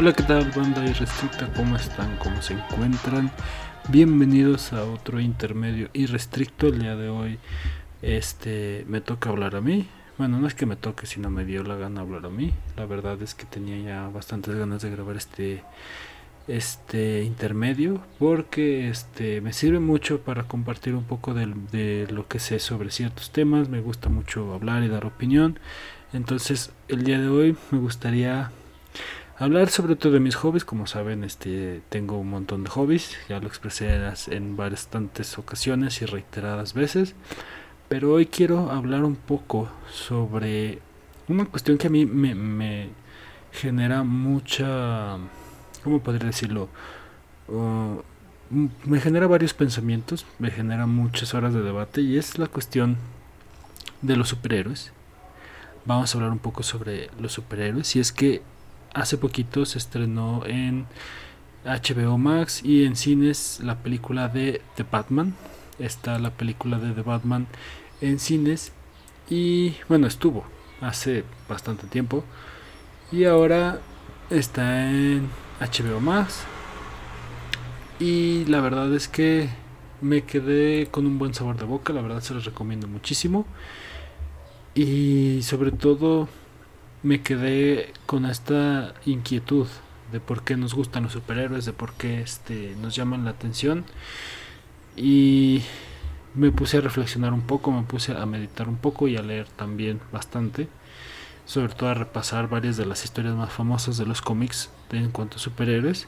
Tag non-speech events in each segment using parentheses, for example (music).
Hola, ¿qué tal, banda irrestricta? ¿Cómo están? ¿Cómo se encuentran? Bienvenidos a otro intermedio irrestricto. El día de hoy este me toca hablar a mí. Bueno, no es que me toque, sino me dio la gana hablar a mí. La verdad es que tenía ya bastantes ganas de grabar este este intermedio porque este me sirve mucho para compartir un poco de, de lo que sé sobre ciertos temas. Me gusta mucho hablar y dar opinión. Entonces, el día de hoy me gustaría hablar sobre todo de mis hobbies. Como saben, este tengo un montón de hobbies. Ya lo expresé en bastantes ocasiones y reiteradas veces. Pero hoy quiero hablar un poco sobre una cuestión que a mí me, genera mucha... ¿Cómo podría decirlo? Uh, me genera varios pensamientos, me genera muchas horas de debate y es la cuestión de los superhéroes vamos a hablar un poco sobre los superhéroes. Y es que hace poquito se estrenó en HBO Max y en cines la película de The Batman. Está la película de The Batman en cines y bueno, estuvo hace bastante tiempo y ahora está en HBO Max. Y la verdad es que me quedé con un buen sabor de boca, la verdad se los recomiendo muchísimo. Y sobre todo me quedé con esta inquietud de por qué nos gustan los superhéroes, de por qué este, nos llaman la atención. Y me puse a reflexionar un poco, me puse a meditar un poco y a leer también bastante. Sobre todo a repasar varias de las historias más famosas de los cómics en cuanto a superhéroes.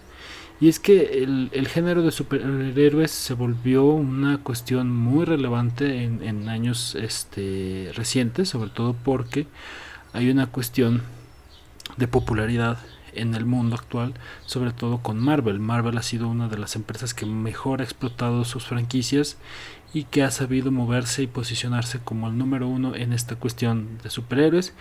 Y es que el, el, género de superhéroes se volvió una cuestión muy relevante en, en años este, recientes, sobre todo porque hay una cuestión de popularidad en el mundo actual, sobre todo con Marvel. Marvel ha sido una de las empresas que mejor ha explotado sus franquicias y que ha sabido moverse y posicionarse como el número uno en esta cuestión de superhéroes.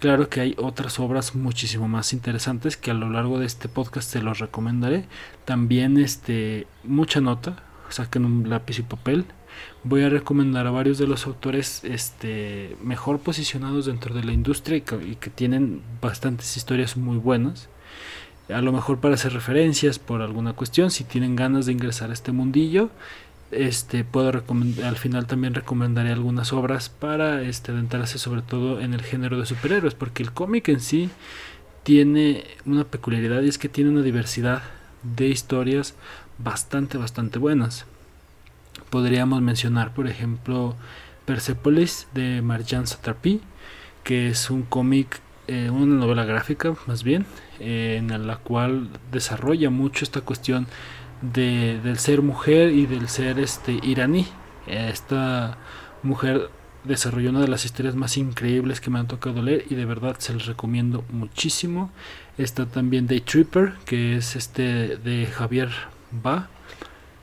Claro que hay otras obras muchísimo más interesantes que a lo largo de este podcast se los recomendaré. También este mucha nota, saquen un lápiz y papel. Voy a recomendar a varios de los autores este mejor posicionados dentro de la industria y que, tienen bastantes historias muy buenas. A lo mejor para hacer referencias por alguna cuestión, si tienen ganas de ingresar a este mundillo, este puedo al final también recomendaré algunas obras para este adentrarse sobre todo en el género de superhéroes porque el cómic en sí tiene una peculiaridad y es que tiene una diversidad de historias bastante bastante buenas podríamos mencionar por ejemplo Persepolis de Marjan Satrapi que es un cómic eh, una novela gráfica más bien eh, en la cual desarrolla mucho esta cuestión de, del ser mujer y del ser este iraní. Esta mujer desarrolló una de las historias más increíbles que me han tocado leer y de verdad se les recomiendo muchísimo. Está también Day Tripper, que es este de Javier Ba.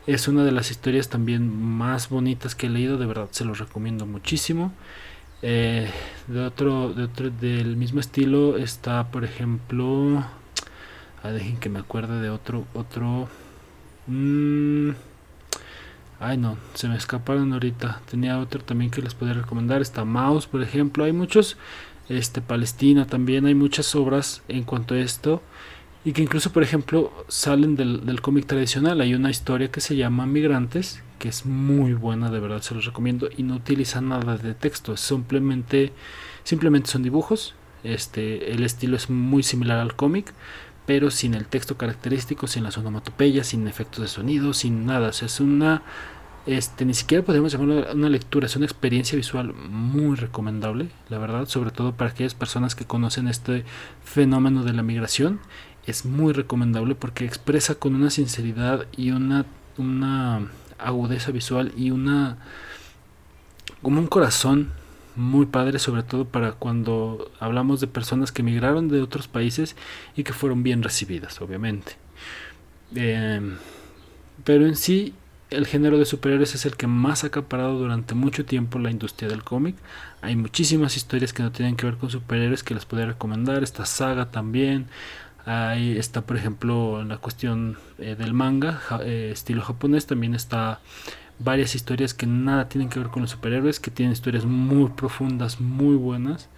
Es una de las historias también más bonitas que he leído, de verdad se los recomiendo muchísimo. Eh, de otro, de otro, del mismo estilo está, por ejemplo, ah, dejen que me acuerde de otro, otro Mm. Ay, no, se me escaparon ahorita. Tenía otro también que les podría recomendar. Está Mouse, por ejemplo. Hay muchos. Este, Palestina también. Hay muchas obras en cuanto a esto. Y que incluso, por ejemplo, salen del, del cómic tradicional. Hay una historia que se llama Migrantes. Que es muy buena, de verdad se los recomiendo. Y no utiliza nada de texto. Simplemente, simplemente son dibujos. Este, el estilo es muy similar al cómic pero sin el texto característico, sin las onomatopeyas, sin efectos de sonido, sin nada. O sea, es una, este, ni siquiera podemos llamarlo una lectura, es una experiencia visual muy recomendable, la verdad, sobre todo para aquellas personas que conocen este fenómeno de la migración. Es muy recomendable porque expresa con una sinceridad y una, una agudeza visual y una como un corazón muy padre, sobre todo para cuando hablamos de personas que emigraron de otros países y que fueron bien recibidas, obviamente. Em, pero en sí, el género de superhéroes es el que más ha acaparado durante mucho tiempo la industria del cómic. Hay muchísimas historias que no tienen que ver con superhéroes que les podría recomendar. Esta saga también. Ahí está, por ejemplo, la cuestión eh, del manga, eh, estilo japonés. También está varias historias que nada tienen que ver con los superhéroes, que tienen historias muy profundas, muy buenas.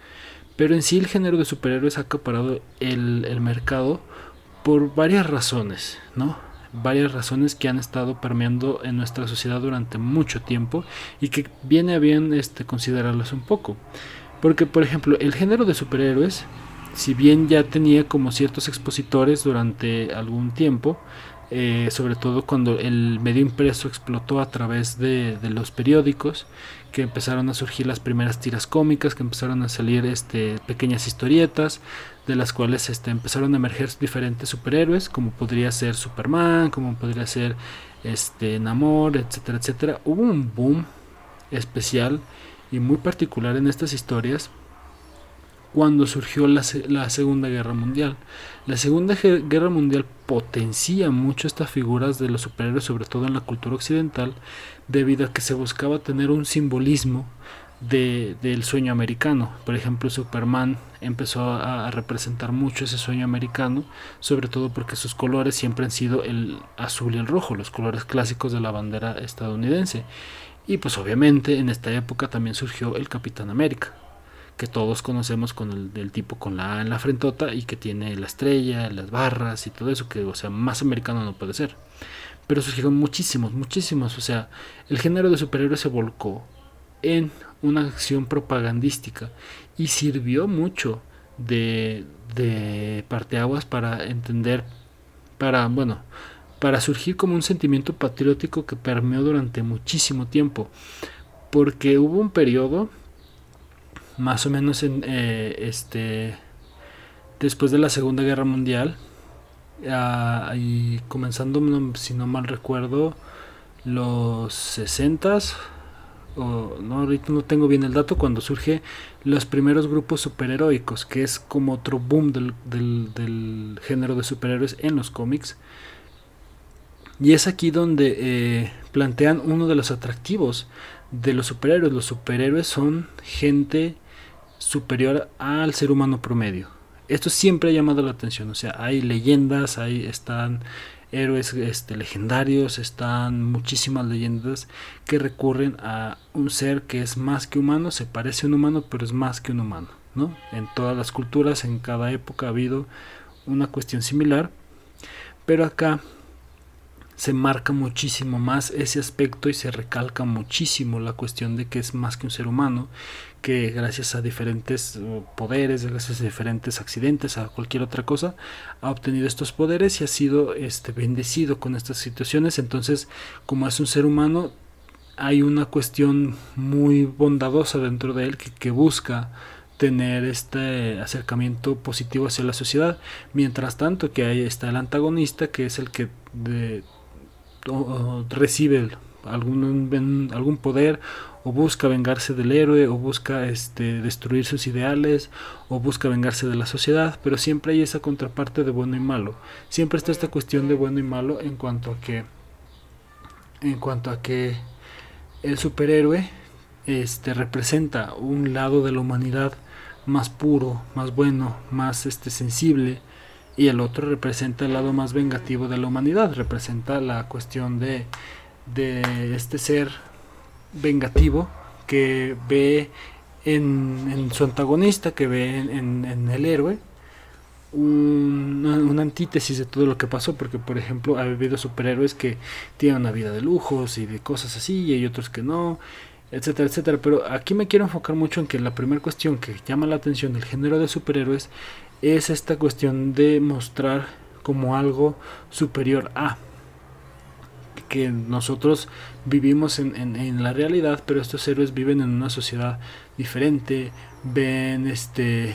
Pero en sí el género de superhéroes ha acaparado el, el mercado por varias razones, ¿no? Varias razones que han estado permeando en nuestra sociedad durante mucho tiempo y que viene a bien este, considerarlas un poco. Porque, por ejemplo, el género de superhéroes, si bien ya tenía como ciertos expositores durante algún tiempo, eh, sobre todo cuando el medio impreso explotó a través de, los periódicos, que empezaron a surgir las primeras tiras cómicas, que empezaron a salir este, pequeñas historietas, de las cuales este, empezaron a emerger diferentes superhéroes, como podría ser Superman, como podría ser este, Namor, etcétera, etcétera. Hubo un boom especial y muy particular en estas historias cuando surgió la, la, Segunda Guerra Mundial. La Segunda Guerra Mundial potencia mucho estas figuras de los superhéroes, sobre todo en la cultura occidental, debido a que se buscaba tener un simbolismo de, del sueño americano. Por ejemplo, Superman empezó a, representar mucho ese sueño americano, sobre todo porque sus colores siempre han sido el azul y el rojo, los colores clásicos de la bandera estadounidense. Y pues obviamente en esta época también surgió el Capitán América, que todos conocemos con el tipo con la A en la frentota y que tiene la estrella, las barras y todo eso, que o sea, más americano no puede ser. Pero surgieron muchísimos, muchísimos, o sea, el género de superhéroes se volcó en una acción propagandística y sirvió mucho de, de parteaguas para entender, para, bueno, para surgir como un sentimiento patriótico que permeó durante muchísimo tiempo. Porque hubo un periodo, más o menos en eh, este después de la Segunda Guerra Mundial, ah, y comenzando, si no mal recuerdo, los 60s o no ahorita no tengo bien el dato cuando surge los primeros grupos superheroicos que es como otro boom del, del, género de superhéroes en los cómics. Y es aquí donde eh, plantean uno de los atractivos de los superhéroes. Los superhéroes son gente superior al ser humano promedio esto siempre ha llamado la atención o sea hay leyendas ahí están héroes este, legendarios, están muchísimas leyendas que recurren a un ser que es más que humano, se parece a un humano, pero es más que un humano. ¿no? En todas las culturas, en cada época ha habido una cuestión similar, pero acá se marca muchísimo más ese aspecto y se recalca muchísimo la cuestión de que es más que un ser humano, que gracias a diferentes uh, poderes, gracias a diferentes accidentes, a cualquier otra cosa, ha obtenido estos poderes y ha sido este, bendecido con estas situaciones. Entonces, como es un ser humano, hay una cuestión muy bondadosa dentro de él que, que busca tener este acercamiento positivo hacia la sociedad. Mientras tanto que ahí está el antagonista, que es el que de, recibe algún, algún poder o busca vengarse del héroe o busca este, destruir sus ideales o busca vengarse de la sociedad, pero siempre hay esa contraparte de bueno y malo. Siempre está esta cuestión de bueno y malo en cuanto a que en cuanto a que el superhéroe este representa un lado de la humanidad más puro, más bueno, más este sensible y el otro representa el lado más vengativo de la humanidad, representa la cuestión de, de este ser vengativo que ve en, su antagonista, que ve en, el héroe, una, una, antítesis de todo lo que pasó, porque por ejemplo ha habido superhéroes que tienen una vida de lujos y de cosas así, y hay otros que no, etcétera, etcétera. Pero aquí me quiero enfocar mucho en que la primera cuestión que llama la atención del género de superhéroes es esta cuestión de mostrar como algo superior a que nosotros vivimos en, en, la realidad, pero estos héroes viven en una sociedad diferente, ven este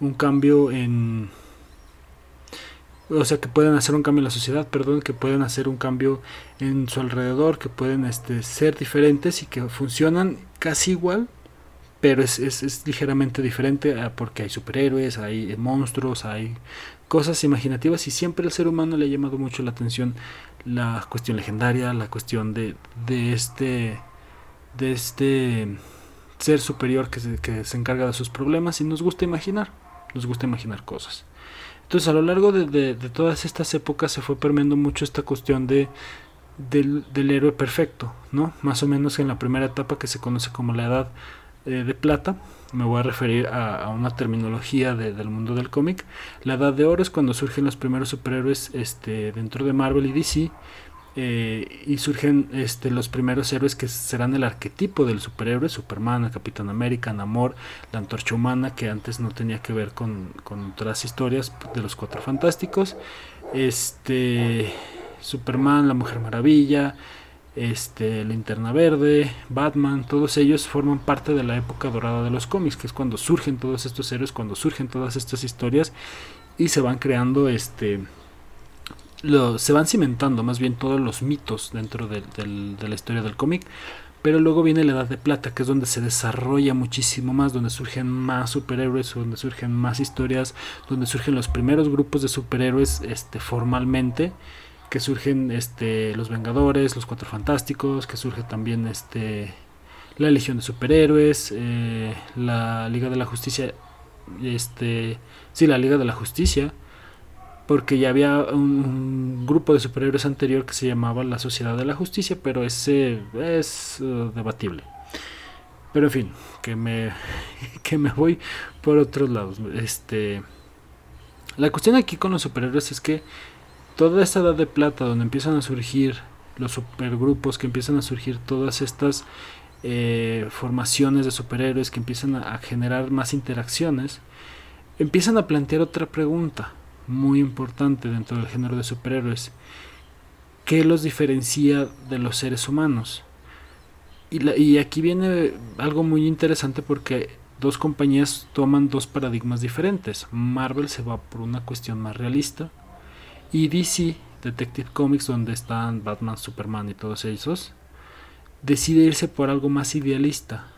un cambio en o sea que pueden hacer un cambio en la sociedad, perdón, que pueden hacer un cambio en su alrededor, que pueden este, ser diferentes y que funcionan casi igual, pero es, es, ligeramente diferente ah, porque hay superhéroes, hay monstruos, hay cosas imaginativas y siempre el ser humano le ha llamado mucho la atención la cuestión legendaria, la cuestión de, de este de este ser superior que se, que se encarga de sus problemas y nos gusta imaginar, nos gusta imaginar cosas. Entonces a lo largo de, de, de todas estas épocas se fue permeando mucho esta cuestión de del, del héroe perfecto, ¿no? Más o menos en la primera etapa que se conoce como la edad eh, de plata, me voy a referir a, una terminología del mundo del cómic. La edad de oro es cuando surgen los primeros superhéroes este, dentro de Marvel y DC. Eh, y surgen este, los primeros héroes que serán el arquetipo del superhéroe, Superman, Capitán América, Namor, la Antorcha Humana, que antes no tenía que ver con, con otras historias de los Cuatro Fantásticos, este, Superman, la Mujer Maravilla, este, Linterna Verde, Batman, todos ellos forman parte de la época dorada de los cómics, que es cuando surgen todos estos héroes, cuando surgen todas estas historias y se van creando, este, lo, se van cimentando más bien todos los mitos dentro de, de la historia del cómic. Pero luego viene la Edad de Plata, que es donde se desarrolla muchísimo más, donde surgen más superhéroes, donde surgen más historias, donde surgen los primeros grupos de superhéroes este, formalmente que surgen este los Vengadores, los Cuatro Fantásticos, que surge también este la Legión de Superhéroes, eh, la Liga de la Justicia, este sí la Liga de la Justicia, porque ya había un, grupo de superhéroes anterior que se llamaba la Sociedad de la Justicia, pero ese es uh, debatible. Pero en fin, que me (laughs) que me voy por otros lados. Este la cuestión aquí con los superhéroes es que toda esta edad de plata donde empiezan a surgir los supergrupos, que empiezan a surgir todas estas eh, formaciones de superhéroes, que empiezan a, generar más interacciones, empiezan a plantear otra pregunta muy importante dentro del género de superhéroes. ¿Qué los diferencia de los seres humanos? Y, y aquí viene algo muy interesante porque dos compañías toman dos paradigmas diferentes. Marvel se va por una cuestión más realista y DC, Detective Comics, donde están Batman, Superman y todos esos, decide irse por algo más idealista.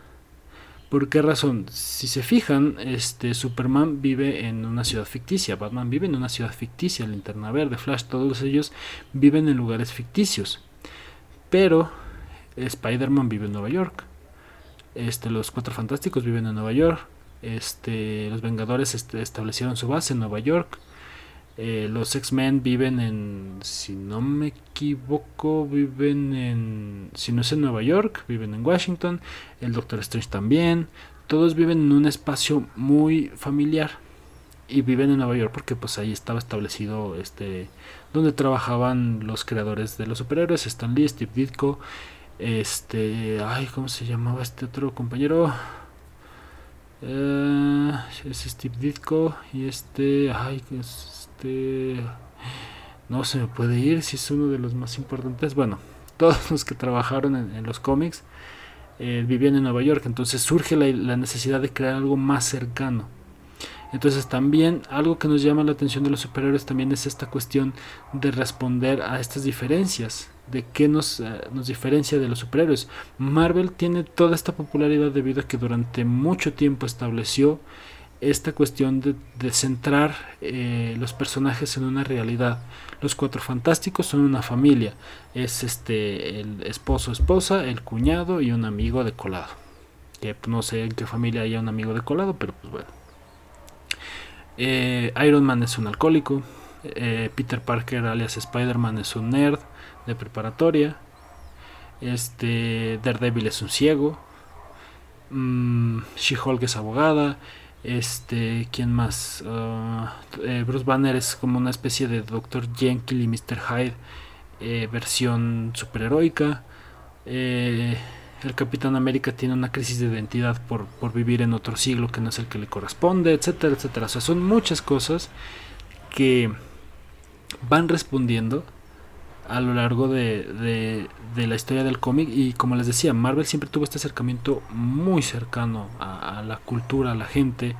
¿Por qué razón? Si se fijan, este Superman vive en una ciudad ficticia, Batman vive en una ciudad ficticia, Linterna Verde, Flash, todos ellos viven en lugares ficticios. Pero Spider-Man vive en Nueva York. Este, los Cuatro Fantásticos viven en Nueva York. Este, los Vengadores este, establecieron su base en Nueva York. Eh, los X-Men viven en, si no me equivoco, viven en, si no es en Nueva York, viven en Washington. El Doctor Strange también. Todos viven en un espacio muy familiar y viven en Nueva York porque pues ahí estaba establecido este donde trabajaban los creadores de los superhéroes Stan Lee, Steve Ditko este ay cómo se llamaba este otro compañero eh, es Steve Ditko y este ay es este no se me puede ir si es uno de los más importantes. Bueno todos los que trabajaron en, los cómics eh, vivían en Nueva York entonces surge la, necesidad de crear algo más cercano. Entonces también algo que nos llama la atención de los superhéroes también es esta cuestión de responder a estas diferencias, de qué nos, eh, nos diferencia de los superhéroes. Marvel tiene toda esta popularidad debido a que durante mucho tiempo estableció esta cuestión de, centrar eh, los personajes en una realidad. Los cuatro fantásticos son una familia. Es este el esposo, esposa, el cuñado y un amigo de colado. Que pues, no sé en qué familia haya un amigo de colado, pero pues bueno. Eh, Iron Man es un alcohólico. Eh, Peter Parker alias Spider-Man es un nerd de preparatoria. Este Daredevil es un ciego. Mm, She-Hulk es abogada. Este, ¿quién más? Ah, eh, Bruce Banner es como una especie de Dr. Jekyll y Mr. Hyde, eh, versión superheroica. El Capitán América tiene una crisis de identidad por, por, vivir en otro siglo que no es el que le corresponde, etcétera, etcétera. O sea, son muchas cosas que van respondiendo a lo largo de, de, la historia del cómic y como les decía, Marvel siempre tuvo este acercamiento muy cercano a, la cultura, a la gente,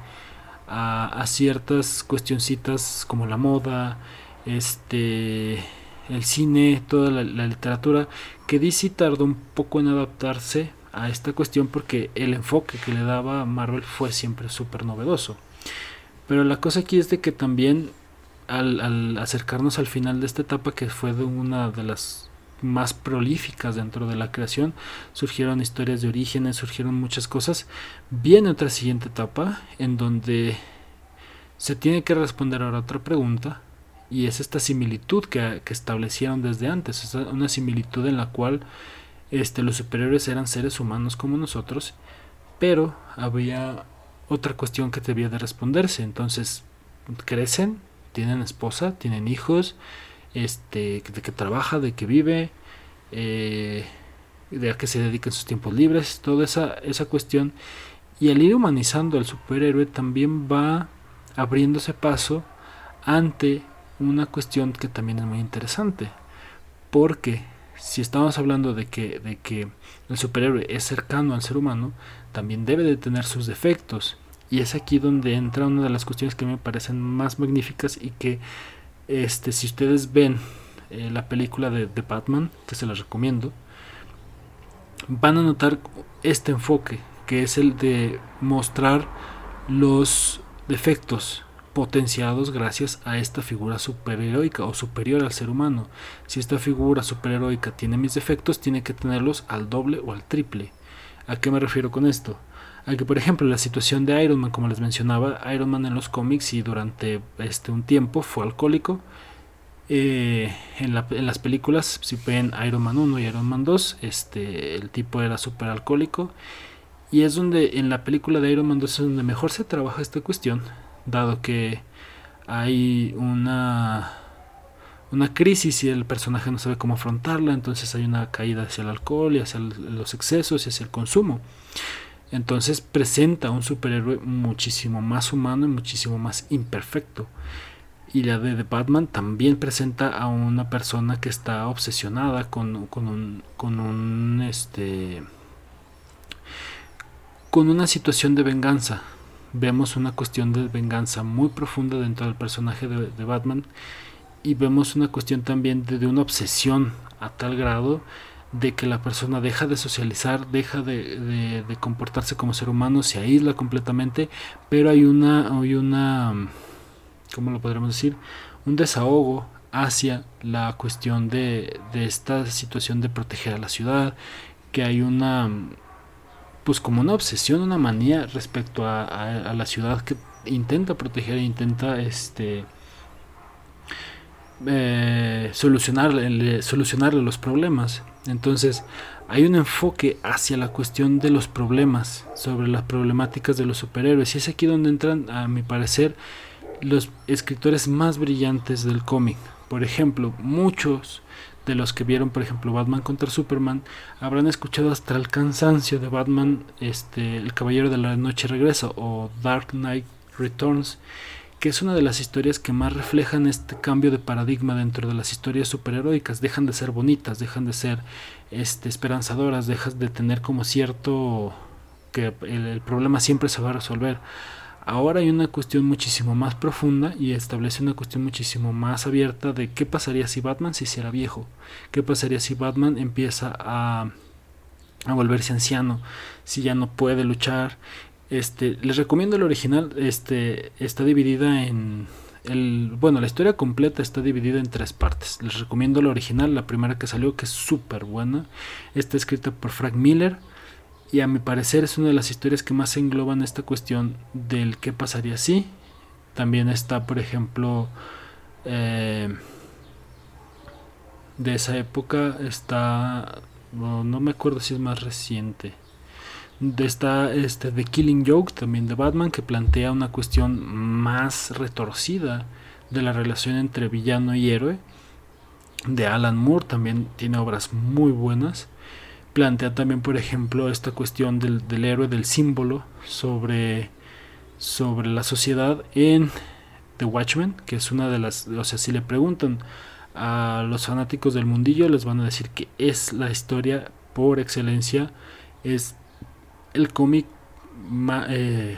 a, ciertas cuestioncitas como la moda, este el cine, toda la, la, literatura, que DC tardó un poco en adaptarse a esta cuestión porque el enfoque que le daba Marvel fue siempre súper novedoso. Pero la cosa aquí es de que también al, acercarnos al final de esta etapa que fue de una de las más prolíficas dentro de la creación, surgieron historias de orígenes, surgieron muchas cosas. Viene otra siguiente etapa en donde se tiene que responder ahora otra pregunta y es esta similitud que, establecieron desde antes, una similitud en la cual este, los superiores eran seres humanos como nosotros, pero había otra cuestión que debía de responderse. Entonces, crecen, tienen esposa, tienen hijos, este, de que trabaja, de que vive, eh, de a qué se dedica en sus tiempos libres, toda esa, esa cuestión. Y al ir humanizando al superhéroe también va abriéndose paso ante una cuestión que también es muy interesante. Porque si estamos hablando de que, de que el superhéroe es cercano al ser humano, también debe de tener sus defectos. Y es aquí donde entra una de las cuestiones que me parecen más magníficas y que este, si ustedes ven eh, la película de, de, Batman, que se las recomiendo, van a notar este enfoque, que es el de mostrar los defectos potenciados gracias a esta figura superheroica o superior al ser humano. Si esta figura superheroica tiene mis defectos, tiene que tenerlos al doble o al triple. ¿A qué me refiero con esto? A que, por ejemplo, la situación de Iron Man, como les mencionaba, Iron Man en los cómics y durante este, un tiempo fue alcohólico. Eh, en, las películas, si ven Iron Man 1 y Iron Man 2, este, el tipo era súper alcohólico. Y es donde en la película de Iron Man 2 es donde mejor se trabaja esta cuestión, dado que hay una una crisis y el personaje no sabe cómo afrontarla, entonces hay una caída hacia el alcohol y hacia los excesos y hacia el consumo. Entonces presenta un superhéroe muchísimo más humano y muchísimo más imperfecto. Y la de Batman también presenta a una persona que está obsesionada con, un, con un este con una situación de venganza. Vemos una cuestión de venganza muy profunda dentro del personaje de Batman y vemos una cuestión también de, una obsesión a tal grado de que la persona deja de socializar, deja de, comportarse como ser humano, se aísla completamente, pero hay una, hay una, ¿cómo lo podríamos decir? Un desahogo hacia la cuestión de, esta situación de proteger a la ciudad, que hay una, pues como una obsesión, una manía respecto a, a la ciudad que intenta proteger, intenta, este, eh, solucionarle, los problemas. Entonces, hay un enfoque hacia la cuestión de los problemas, sobre las problemáticas de los superhéroes. Y es aquí donde entran, a mi parecer, los escritores más brillantes del cómic. Por ejemplo, muchos de los que vieron, por ejemplo, Batman contra Superman, habrán escuchado hasta el cansancio de Batman, este, el Caballero de la Noche Regresa o Dark Knight Returns que es una de las historias que más reflejan este cambio de paradigma dentro de las historias superheroicas. Dejan de ser bonitas, dejan de ser este, esperanzadoras, dejan de tener como cierto que el, problema siempre se va a resolver. Ahora hay una cuestión muchísimo más profunda y establece una cuestión muchísimo más abierta de qué pasaría si Batman se hiciera viejo, qué pasaría si Batman empieza a, a volverse anciano, si ya no puede luchar, este, les recomiendo el original, este, está dividida en el, bueno, la historia completa está dividida en tres partes. Les recomiendo la original, la primera que salió, que es súper buena. Está escrita por Frank Miller y a mi parecer es una de las historias que más engloban esta cuestión del qué pasaría si. También está, por ejemplo, eh, de esa época está, no me acuerdo si es más reciente está este The Killing Joke también de Batman que plantea una cuestión más retorcida de la relación entre villano y héroe de Alan Moore también tiene obras muy buenas. Plantea también por ejemplo esta cuestión del, del héroe del símbolo sobre sobre la sociedad en The Watchmen que es una de las o sea si le preguntan a los fanáticos del mundillo les van a decir que es la historia por excelencia es el cómic eh,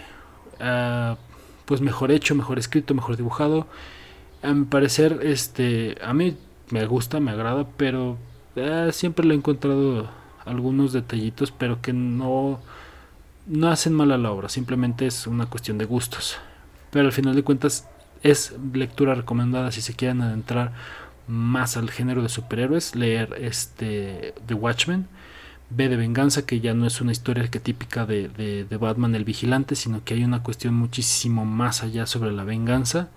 pues mejor hecho, mejor escrito, mejor dibujado. A mi parecer, este, a mí me gusta, me agrada, pero eh, siempre le he encontrado algunos detallitos, pero que no, no hacen mal a la obra, simplemente es una cuestión de gustos. Pero al final de cuentas es lectura recomendada si se quieren adentrar más al género de superhéroes, leer este The Watchmen B de venganza, que ya no es una historia arquetípica de, de, de, Batman el vigilante, sino que hay una cuestión muchísimo más allá sobre la venganza.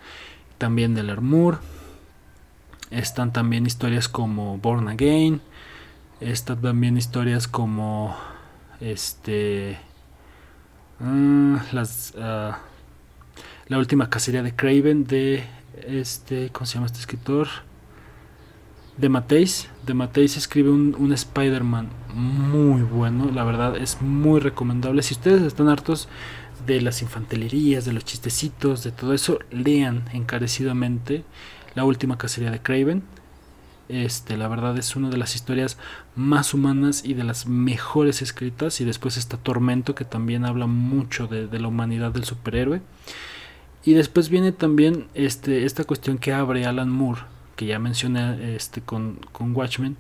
También del Armur. Están también historias como Born Again. Están también historias como este Ah, las, ah, la última cacería de Craven de este, ¿cómo se llama este escritor? De Mateis. De Mateis escribe un, un Spider-Man muy bueno, la verdad es muy recomendable. Si ustedes están hartos de las infantilerías, de los chistecitos, de todo eso, lean encarecidamente la última cacería de Craven. Este, la verdad es una de las historias más humanas y de las mejores escritas. Y después está Tormento, que también habla mucho de, de la humanidad del superhéroe. Y después viene también este, esta cuestión que abre Alan Moore, que ya mencioné este, con, con Watchmen,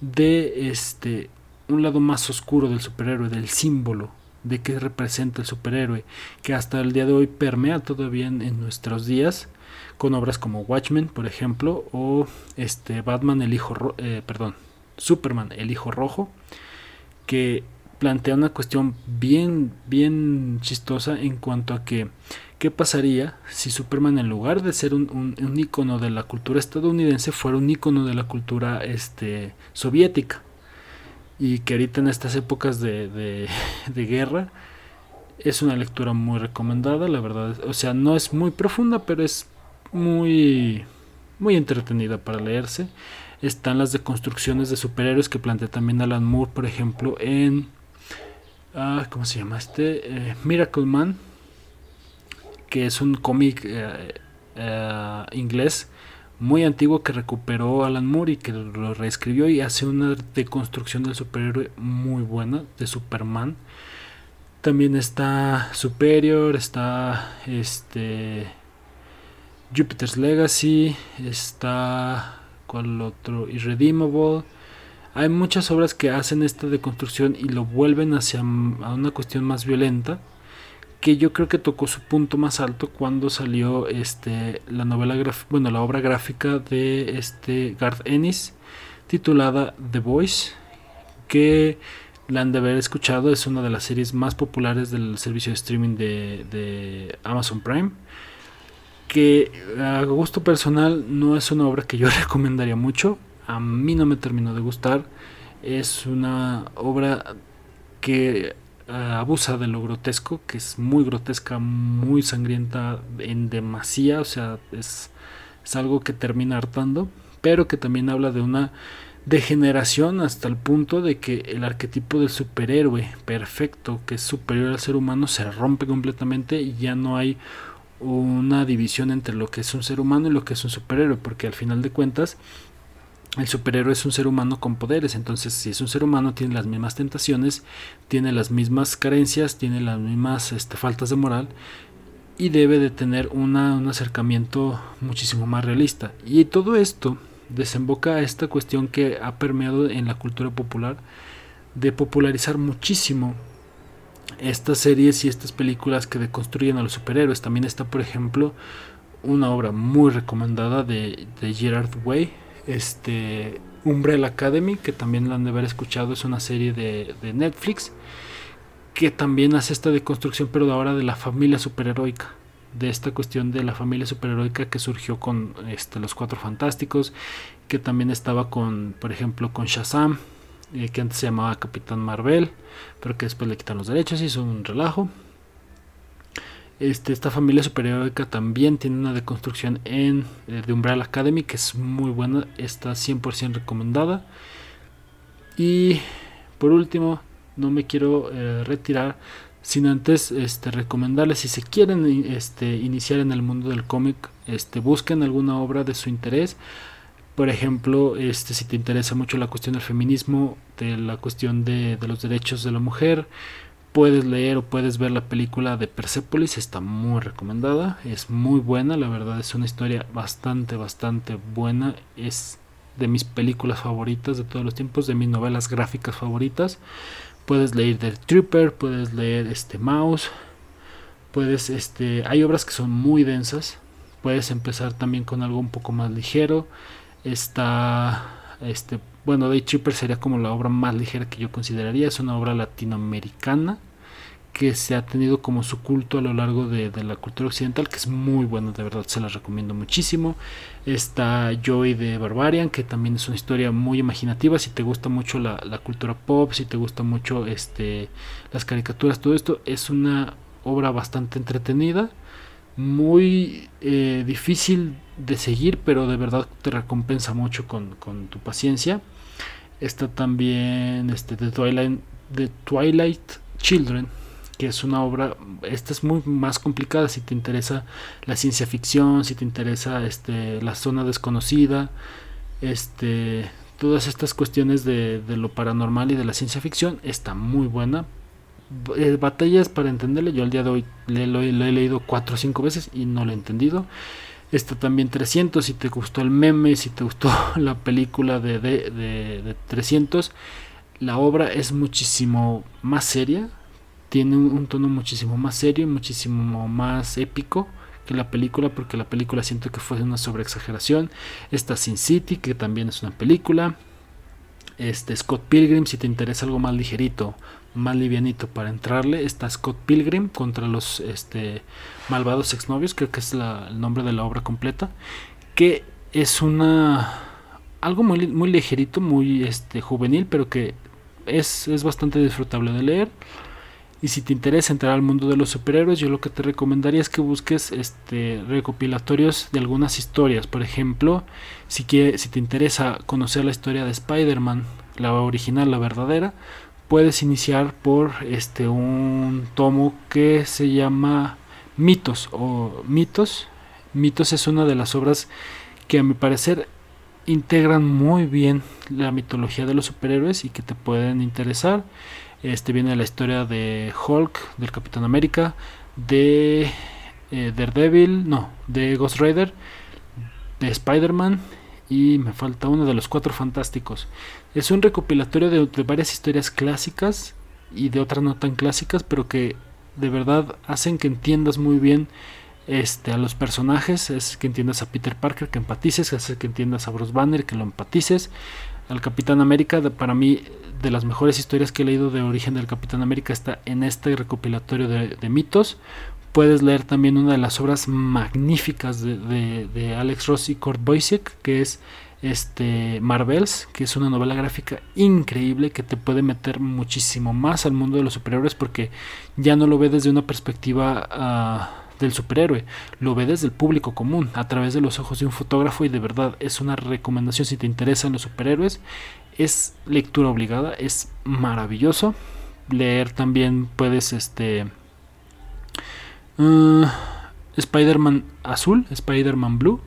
de este, un lado más oscuro del superhéroe, del símbolo, de qué representa el superhéroe, que hasta el día de hoy permea todavía en, nuestros días, con obras como Watchmen, por ejemplo, o este, Batman, el hijo, eh, perdón, Superman, el hijo rojo, que plantea una cuestión bien, bien chistosa en cuanto a que ¿Qué pasaría si Superman en lugar de ser un, un, icono de la cultura estadounidense fuera un icono de la cultura este, soviética? Y que ahorita en estas épocas de, (laughs) de, guerra es una lectura muy recomendada, la verdad. O sea, no es muy profunda, pero es muy, muy entretenida para leerse. Están las deconstrucciones de superhéroes que plantea también Alan Moore, por ejemplo, en... Ah, ¿Cómo se llama este? Eh, Miracle Man que es un cómic eh, eh, inglés muy antiguo que recuperó Alan Moore y que lo reescribió y hace una deconstrucción del superhéroe muy buena de Superman. También está Superior, está este Jupiter's Legacy, está cuál otro Irredeemable. Hay muchas obras que hacen esta deconstrucción y lo vuelven hacia una cuestión más violenta que yo creo que tocó su punto más alto cuando salió este la novela bueno la obra gráfica de este Garth Ennis titulada The Voice que la han de haber escuchado. Es una de las series más populares del servicio de streaming de, de Amazon Prime que a gusto personal no es una obra que yo (laughs) recomendaría mucho. A mí no me terminó de gustar. Es una obra que eh, abusa de lo grotesco, que es muy grotesca, muy sangrienta en demasía, o sea, es, es algo que termina hartando, pero que también habla de una degeneración hasta el punto de que el arquetipo del superhéroe perfecto, que es superior al ser humano, se rompe completamente y ya no hay una división entre lo que es un ser humano y lo que es un superhéroe, porque al final de cuentas el superhéroe es un ser humano con poderes, entonces si es un ser humano tiene las mismas tentaciones, tiene las mismas carencias, tiene las mismas este, faltas de moral y debe de tener un acercamiento muchísimo más realista. Y todo esto desemboca a esta cuestión que ha permeado en la cultura popular de popularizar muchísimo estas series y estas películas que deconstruyen a los superhéroes. También está, por ejemplo, una obra muy recomendada de, de Gerard Way, este Umbrella Academy, que también la han de haber escuchado, es una serie de, Netflix, que también hace esta deconstrucción, pero de ahora de la familia superheroica, de esta cuestión de la familia superheroica que surgió con este, los Cuatro Fantásticos, que también estaba con, por ejemplo, con Shazam, eh, que antes se llamaba Capitán Marvel, pero que después le quitan los derechos y hizo un relajo. Este, esta familia superheroica también tiene una deconstrucción en eh, de Umbrella Academy que es muy buena, está 100% recomendada. Y por último, no me quiero eh, retirar sin antes este, recomendarles si se quieren este, iniciar en el mundo del cómic, este, busquen alguna obra de su interés. Por ejemplo, este, si te interesa mucho la cuestión del feminismo, de la cuestión de los derechos de la mujer, puedes leer o puedes ver la película de Persepolis, está muy recomendada, es muy buena, la verdad es una historia bastante, bastante buena, es de mis películas favoritas de todos los tiempos, de mis novelas gráficas favoritas. Puedes leer The Trooper, puedes leer este Mouse, puedes, este, hay obras que son muy densas, puedes empezar también con algo un poco más ligero. Está, este, bueno, Day Tripper sería como la obra más ligera que yo consideraría. Es una obra latinoamericana que se ha tenido como su culto a lo largo de, la cultura occidental, que es muy bueno, de verdad se las recomiendo muchísimo. Está Joy de Barbarian, que también es una historia muy imaginativa, si te gusta mucho la, cultura pop, si te gusta mucho este, las caricaturas, todo esto, es una obra bastante entretenida, muy eh, difícil de seguir, pero de verdad te recompensa mucho con, con tu paciencia. Está también este, The, Twilight, The Twilight Children, que es una obra, esta es muy más complicada si te interesa la ciencia ficción, si te interesa este, la zona desconocida, este, todas estas cuestiones de, lo paranormal y de la ciencia ficción, está muy buena. Eh, batallas para entenderle, yo al día de hoy le, lo, he leído cuatro o cinco veces y no lo he entendido. Está también 300, si te gustó el meme, si te gustó (laughs) la película de, de, de 300, la obra es muchísimo más seria, tiene un, tono muchísimo más serio y muchísimo más épico que la película, porque la película siento que fue una sobreexageración. Está Sin City, que también es una película. Este Scott Pilgrim, si te interesa algo más ligerito, más livianito para entrarle, está Scott Pilgrim contra los este, malvados exnovios, creo que es el nombre de la obra completa, que es una algo muy, muy ligerito, muy este, juvenil, pero que es, es bastante disfrutable de leer. Y si te interesa entrar al mundo de los superhéroes, yo lo que te recomendaría es que busques este, recopilatorios de algunas historias. Por ejemplo, si, si te interesa conocer la historia de Spider-Man, la original, la verdadera, puedes iniciar por este, un tomo que se llama Mitos o Mitos. Mitos es una de las obras que a mi parecer integran muy bien la mitología de los superhéroes y que te pueden interesar. Este viene la historia de Hulk, del Capitán América, de eh, Daredevil, no, de Ghost Rider, de Spider-Man y me falta uno de los cuatro fantásticos. Es un recopilatorio de, varias historias clásicas y de otras no tan clásicas, pero que de verdad hacen que entiendas muy bien este, a los personajes, es que entiendas a Peter Parker, que empatices, hace que entiendas a Bruce Banner, que lo empatices, al Capitán América, para mí de las mejores historias que he leído de origen del Capitán América está en este recopilatorio de, mitos. Puedes leer también una de las obras magníficas de, Alex Ross y Kurt Busiek, que es este Marvels, que es una novela gráfica increíble que te puede meter muchísimo más al mundo de los superhéroes porque ya no lo ve desde una perspectiva ah, del superhéroe, lo ve desde el público común, a través de los ojos de un fotógrafo y de verdad es una recomendación si te interesan los superhéroes es lectura obligada, es maravilloso. Leer también puedes este uh, Spider-Man azul, Spider-Man blue,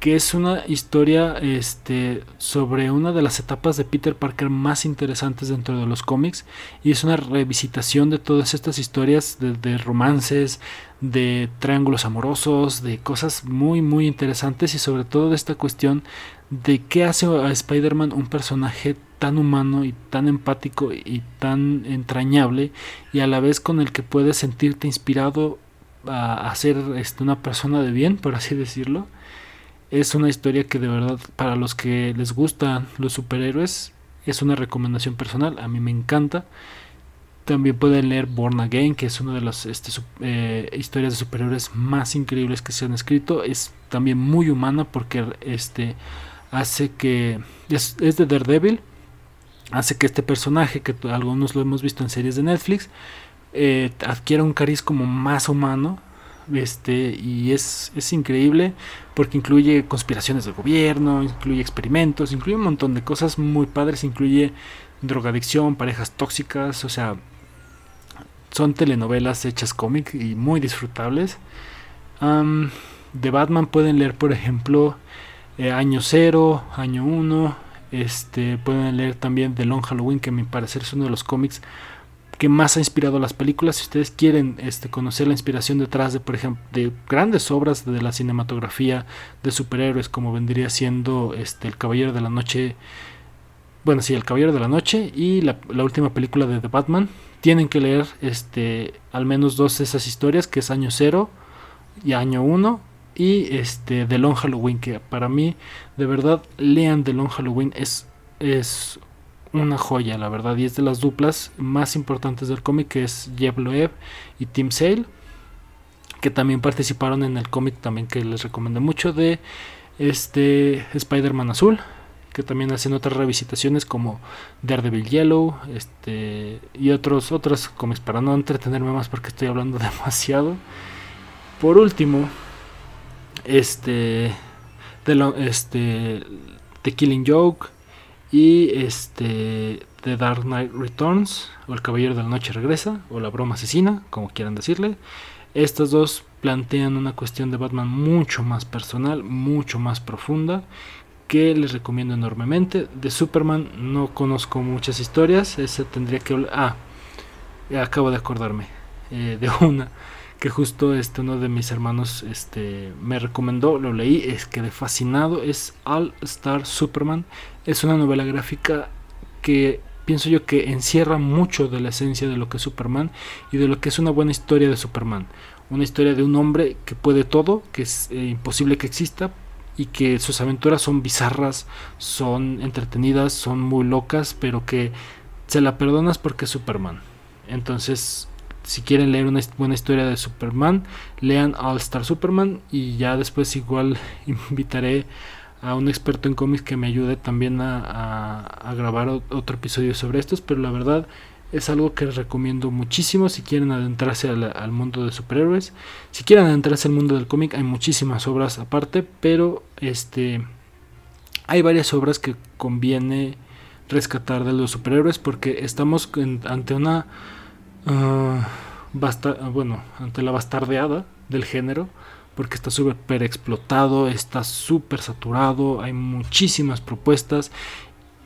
que es una historia este, sobre una de las etapas de Peter Parker más interesantes dentro de los cómics y es una revisitación de todas estas historias de, romances, de triángulos amorosos, de cosas muy muy interesantes y sobre todo de esta cuestión de qué hace a Spider-Man un personaje tan humano y tan empático y tan entrañable y a la vez con el que puedes sentirte inspirado a, ser este, una persona de bien, por así decirlo. Es una historia que de verdad para los que les gustan los superhéroes es una recomendación personal, a mí me encanta. También pueden leer Born Again, que es una de las este, eh, historias de superhéroes más increíbles que se han escrito. Es también muy humana porque este, hace que es, de Daredevil hace que este personaje que algunos lo hemos visto en series de Netflix eh, adquiera un cariz como más humano este y es, es increíble porque incluye conspiraciones del gobierno incluye experimentos incluye un montón de cosas muy padres incluye drogadicción parejas tóxicas o sea son telenovelas hechas cómic y muy disfrutables de Batman pueden leer por ejemplo eh, año 0, año 1. Este, pueden leer también The Long Halloween, que a mi parecer es uno de los cómics que más ha inspirado las películas. Si ustedes quieren este, conocer la inspiración detrás de, por ejemplo, de grandes obras de la cinematografía de superhéroes, como vendría siendo este, El Caballero de la Noche. Bueno, sí, El Caballero de la Noche y la, última película de The Batman. Tienen que leer este, al menos dos de esas historias, que es Año 0 y Año 1 y este The Long Halloween que para mí de verdad lean The Long Halloween es es una joya, la verdad, y es de las duplas más importantes del cómic, que es Jeb Loeb y Tim Sale, que también participaron en el cómic también que les recomiendo mucho de este Spider-Man Azul, que también hacen otras revisitaciones como Daredevil Yellow, este y otros otros cómics para no entretenerme más porque estoy hablando (laughs) demasiado. Por último, este de este The Killing Joke y este The Dark Knight Returns o El Caballero de la Noche regresa o La Broma Asesina, como quieran decirle. Estas dos plantean una cuestión de Batman mucho más personal, mucho más profunda, que les recomiendo enormemente. De Superman no conozco muchas historias, ese tendría que... Ah, acabo de acordarme eh, de (laughs) una que justo este uno de mis hermanos este me recomendó, lo leí, es que de fascinado es All Star Superman. Es una novela gráfica que pienso yo que encierra mucho de la esencia de lo que es Superman y de lo que es una buena historia de Superman. Una historia de un hombre que puede todo, que es eh, imposible que exista y que sus aventuras son bizarras, son entretenidas, son muy locas, pero que se la perdonas porque es Superman. Entonces si quieren leer una buena historia de Superman, lean All Star Superman y ya después igual (laughs) invitaré a un experto en cómics que me ayude también a, grabar otro episodio sobre estos, pero la verdad es algo que les recomiendo muchísimo si quieren adentrarse al, mundo de superhéroes. Si quieren adentrarse al mundo del cómic hay muchísimas obras aparte, pero este hay varias obras que conviene rescatar de los superhéroes porque estamos ante una basta, bueno, ante la bastardeada del género, porque está súper explotado, está súper saturado, hay muchísimas propuestas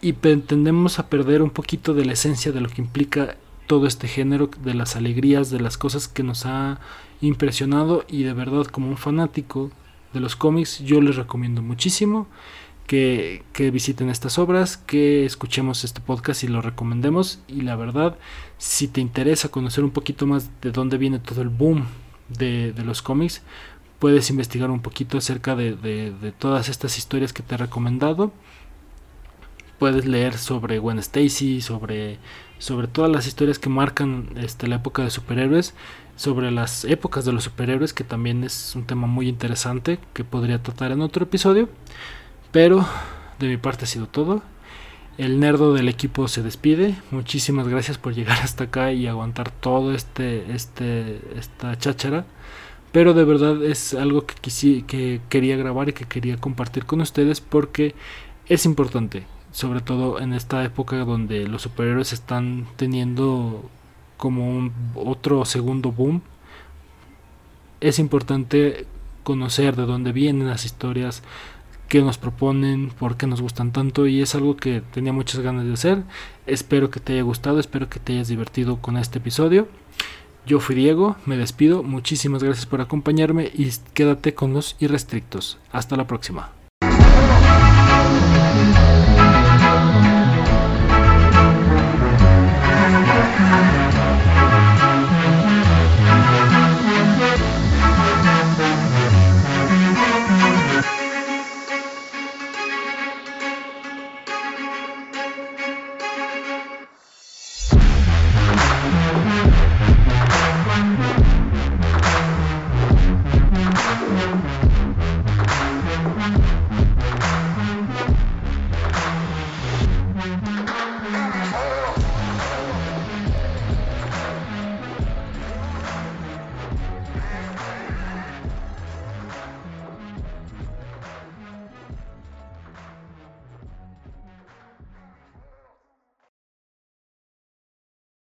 y tendemos a perder un poquito de la esencia de lo que implica todo este género, de las alegrías, de las cosas que nos ha impresionado y de verdad como un fanático de los cómics yo les recomiendo muchísimo que, visiten estas obras, que escuchemos este podcast y lo recomendemos. Y la verdad, si te interesa conocer un poquito más de dónde viene todo el boom de, los cómics, puedes investigar un poquito acerca de, todas estas historias que te he recomendado. Puedes leer sobre Gwen Stacy, sobre, sobre todas las historias que marcan este, la época de superhéroes, sobre las épocas de los superhéroes, que también es un tema muy interesante que podría tratar en otro episodio. Pero de mi parte ha sido todo. El nerdo del equipo se despide. Muchísimas gracias por llegar hasta acá y aguantar todo este, este, esta cháchara. Pero de verdad es algo que, que quería grabar y que quería compartir con ustedes porque es importante. Sobre todo en esta época donde los superhéroes están teniendo como un otro segundo boom. Es importante conocer de dónde vienen las historias, qué nos proponen, por qué nos gustan tanto y es algo que tenía muchas ganas de hacer. Espero que te haya gustado, espero que te hayas divertido con este episodio. Yo fui Diego, me despido, muchísimas gracias por acompañarme y quédate con los irrestrictos. Hasta la próxima.